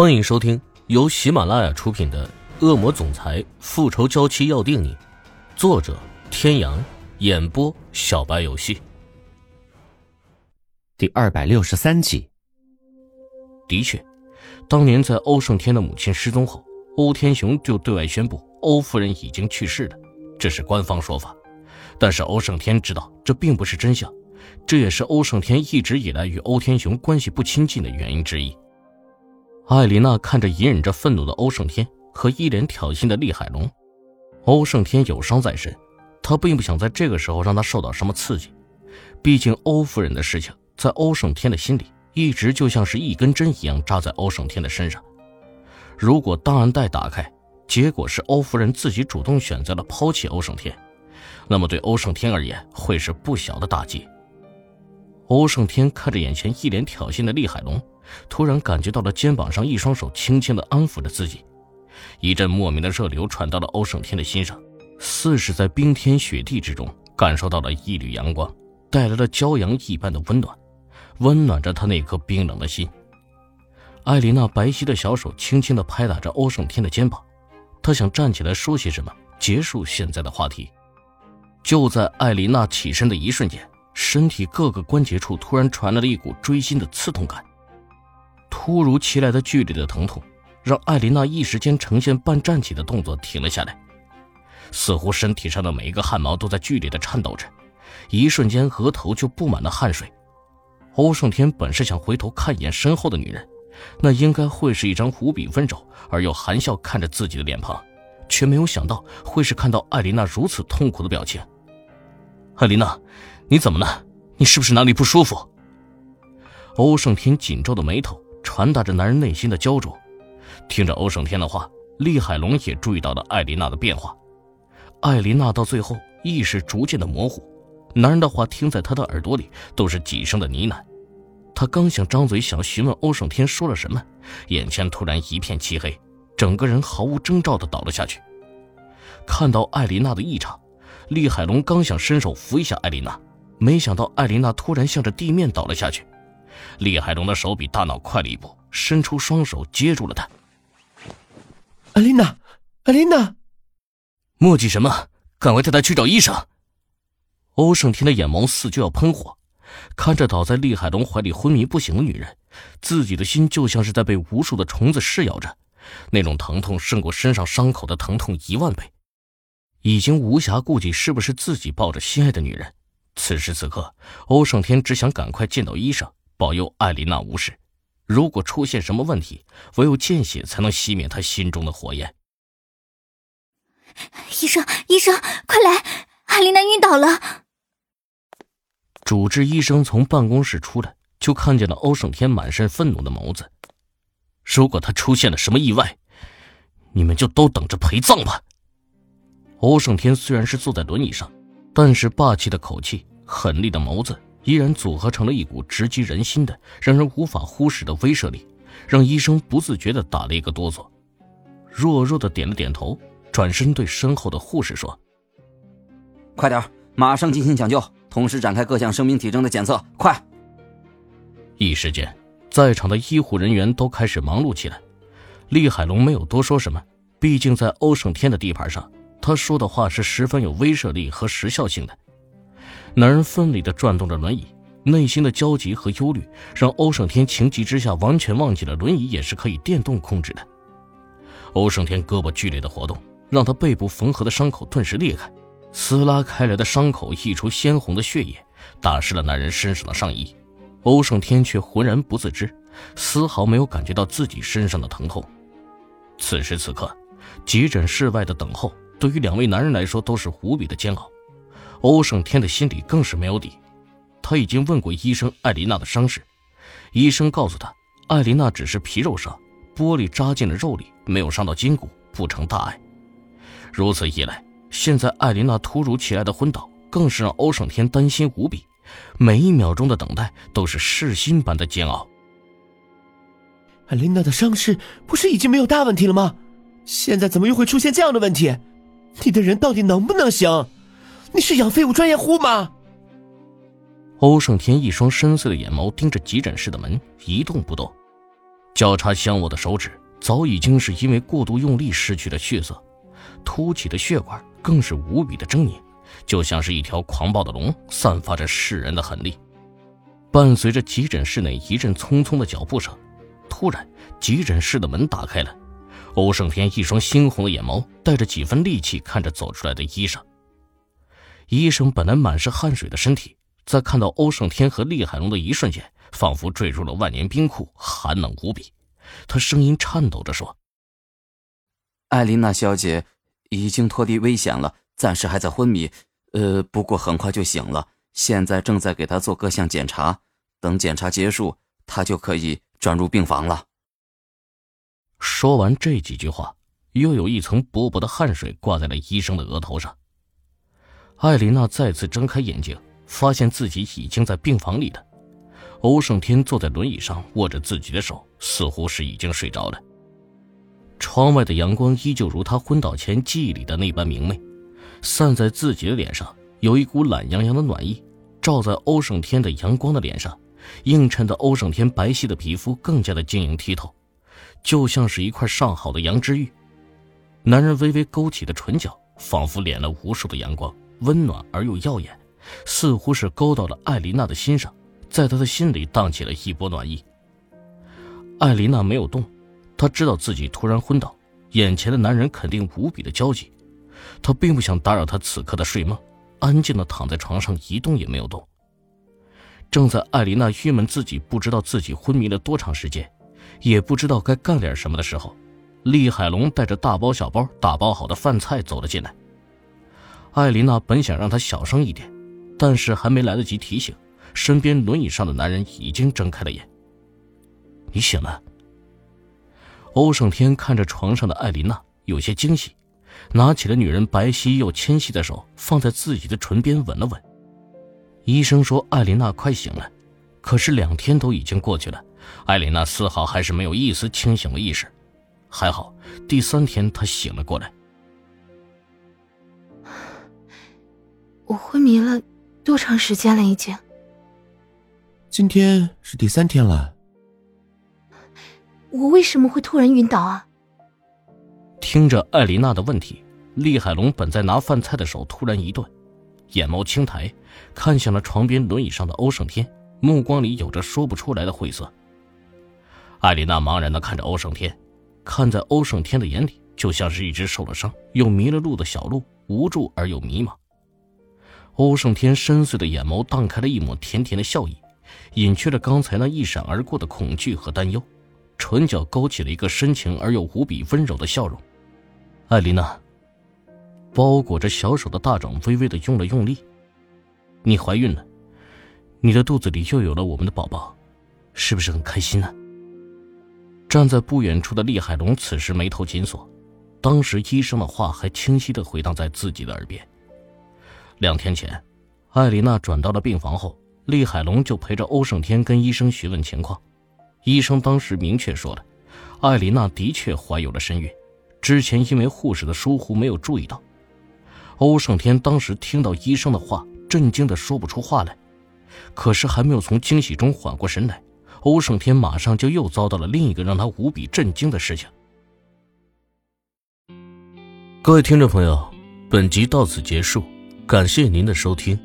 欢迎收听由喜马拉雅出品的《恶魔总裁复仇娇妻要定你》，作者：天阳，演播：小白游戏。第二百六十三集。的确，当年在欧胜天的母亲失踪后，欧天雄就对外宣布欧夫人已经去世了，这是官方说法。但是欧胜天知道这并不是真相，这也是欧胜天一直以来与欧天雄关系不亲近的原因之一。艾琳娜看着隐忍着愤怒的欧胜天和一脸挑衅的厉海龙，欧胜天有伤在身，他并不想在这个时候让他受到什么刺激。毕竟欧夫人的事情在欧胜天的心里一直就像是一根针一样扎在欧胜天的身上。如果档案袋打开，结果是欧夫人自己主动选择了抛弃欧胜天，那么对欧胜天而言会是不小的打击。欧胜天看着眼前一脸挑衅的厉海龙。突然感觉到了肩膀上一双手轻轻的安抚着自己，一阵莫名的热流传到了欧胜天的心上，似是在冰天雪地之中感受到了一缕阳光，带来了骄阳一般的温暖，温暖着他那颗冰冷的心。艾琳娜白皙的小手轻轻的拍打着欧胜天的肩膀，她想站起来说些什么，结束现在的话题。就在艾琳娜起身的一瞬间，身体各个关节处突然传来了一股锥心的刺痛感。突如其来的剧烈的疼痛，让艾琳娜一时间呈现半站起的动作停了下来，似乎身体上的每一个汗毛都在剧烈的颤抖着，一瞬间额头就布满了汗水。欧胜天本是想回头看一眼身后的女人，那应该会是一张无比温柔而又含笑看着自己的脸庞，却没有想到会是看到艾琳娜如此痛苦的表情。艾琳娜，你怎么了？你是不是哪里不舒服？欧胜天紧皱的眉头。传达着男人内心的焦灼。听着欧胜天的话，厉海龙也注意到了艾琳娜的变化。艾琳娜到最后意识逐渐的模糊，男人的话听在他的耳朵里都是几声的呢喃。他刚想张嘴想询问欧胜天说了什么，眼前突然一片漆黑，整个人毫无征兆的倒了下去。看到艾琳娜的异常，厉海龙刚想伸手扶一下艾琳娜，没想到艾琳娜突然向着地面倒了下去。厉海龙的手比大脑快了一步，伸出双手接住了她。艾琳娜，艾琳娜，墨迹什么？赶快带她去找医生！欧胜天的眼眸似就要喷火，看着倒在厉海龙怀里昏迷不醒的女人，自己的心就像是在被无数的虫子噬咬着，那种疼痛胜过身上伤口的疼痛一万倍，已经无暇顾及是不是自己抱着心爱的女人。此时此刻，欧胜天只想赶快见到医生。保佑艾琳娜无事。如果出现什么问题，唯有见血才能熄灭他心中的火焰。医生，医生，快来！艾琳娜晕倒了。主治医生从办公室出来，就看见了欧胜天满身愤怒的眸子。如果他出现了什么意外，你们就都等着陪葬吧。欧胜天虽然是坐在轮椅上，但是霸气的口气、狠厉的眸子。依然组合成了一股直击人心的、让人无法忽视的威慑力，让医生不自觉地打了一个哆嗦，弱弱的点了点头，转身对身后的护士说：“快点，马上进行抢救，同时展开各项生命体征的检测，快！”一时间，在场的医护人员都开始忙碌起来。厉海龙没有多说什么，毕竟在欧胜天的地盘上，他说的话是十分有威慑力和时效性的。男人奋力地转动着轮椅，内心的焦急和忧虑让欧胜天情急之下完全忘记了轮椅也是可以电动控制的。欧胜天胳膊剧烈的活动，让他背部缝合的伤口顿时裂开，撕拉开来的伤口溢出鲜红的血液，打湿了男人身上的上衣。欧胜天却浑然不自知，丝毫没有感觉到自己身上的疼痛。此时此刻，急诊室外的等候对于两位男人来说都是无比的煎熬。欧胜天的心里更是没有底，他已经问过医生艾琳娜的伤势，医生告诉他，艾琳娜只是皮肉伤，玻璃扎进了肉里，没有伤到筋骨，不成大碍。如此一来，现在艾琳娜突如其来的昏倒，更是让欧胜天担心无比，每一秒钟的等待都是噬心般的煎熬。艾琳娜的伤势不是已经没有大问题了吗？现在怎么又会出现这样的问题？你的人到底能不能行？你是养废物专业户吗？欧胜天一双深邃的眼眸盯着急诊室的门，一动不动。交叉相握的手指早已经是因为过度用力失去了血色，凸起的血管更是无比的狰狞，就像是一条狂暴的龙，散发着噬人的狠力。伴随着急诊室内一阵匆匆的脚步声，突然，急诊室的门打开了。欧胜天一双猩红的眼眸带着几分戾气看着走出来的医生。医生本来满是汗水的身体，在看到欧胜天和厉海龙的一瞬间，仿佛坠入了万年冰库，寒冷无比。他声音颤抖着说：“艾琳娜小姐已经脱离危险了，暂时还在昏迷，呃，不过很快就醒了。现在正在给她做各项检查，等检查结束，她就可以转入病房了。”说完这几句话，又有一层薄薄的汗水挂在了医生的额头上。艾琳娜再次睁开眼睛，发现自己已经在病房里了。欧胜天坐在轮椅上，握着自己的手，似乎是已经睡着了。窗外的阳光依旧如他昏倒前记忆里的那般明媚，散在自己的脸上，有一股懒洋洋的暖意，照在欧胜天的阳光的脸上，映衬的欧胜天白皙的皮肤更加的晶莹剔透。就像是一块上好的羊脂玉，男人微微勾起的唇角，仿佛敛了无数的阳光，温暖而又耀眼，似乎是勾到了艾琳娜的心上，在她的心里荡起了一波暖意。艾琳娜没有动，她知道自己突然昏倒，眼前的男人肯定无比的焦急，她并不想打扰他此刻的睡梦，安静的躺在床上一动也没有动。正在艾琳娜郁闷自己不知道自己昏迷了多长时间。也不知道该干点什么的时候，厉海龙带着大包小包打包好的饭菜走了进来。艾琳娜本想让他小声一点，但是还没来得及提醒，身边轮椅上的男人已经睁开了眼。你醒了。欧胜天看着床上的艾琳娜，有些惊喜，拿起了女人白皙又纤细的手，放在自己的唇边吻了吻。医生说艾琳娜快醒了，可是两天都已经过去了。艾琳娜丝毫还是没有一丝清醒的意识，还好，第三天她醒了过来。我昏迷了多长时间了？已经。今天是第三天了。我为什么会突然晕倒啊？听着艾琳娜的问题，厉海龙本在拿饭菜的手突然一顿，眼眸轻抬，看向了床边轮椅上的欧胜天，目光里有着说不出来的晦涩。艾丽娜茫然的看着欧胜天，看在欧胜天的眼里，就像是一只受了伤又迷了路的小鹿，无助而又迷茫。欧胜天深邃的眼眸荡开了一抹甜甜的笑意，隐去了刚才那一闪而过的恐惧和担忧，唇角勾起了一个深情而又无比温柔的笑容。艾琳娜，包裹着小手的大掌微微的用了用力，你怀孕了，你的肚子里又有了我们的宝宝，是不是很开心呢？站在不远处的厉海龙此时眉头紧锁，当时医生的话还清晰的回荡在自己的耳边。两天前，艾丽娜转到了病房后，厉海龙就陪着欧胜天跟医生询问情况。医生当时明确说了，艾丽娜的确怀有了身孕，之前因为护士的疏忽没有注意到。欧胜天当时听到医生的话，震惊的说不出话来，可是还没有从惊喜中缓过神来。欧胜天马上就又遭到了另一个让他无比震惊的事情。各位听众朋友，本集到此结束，感谢您的收听。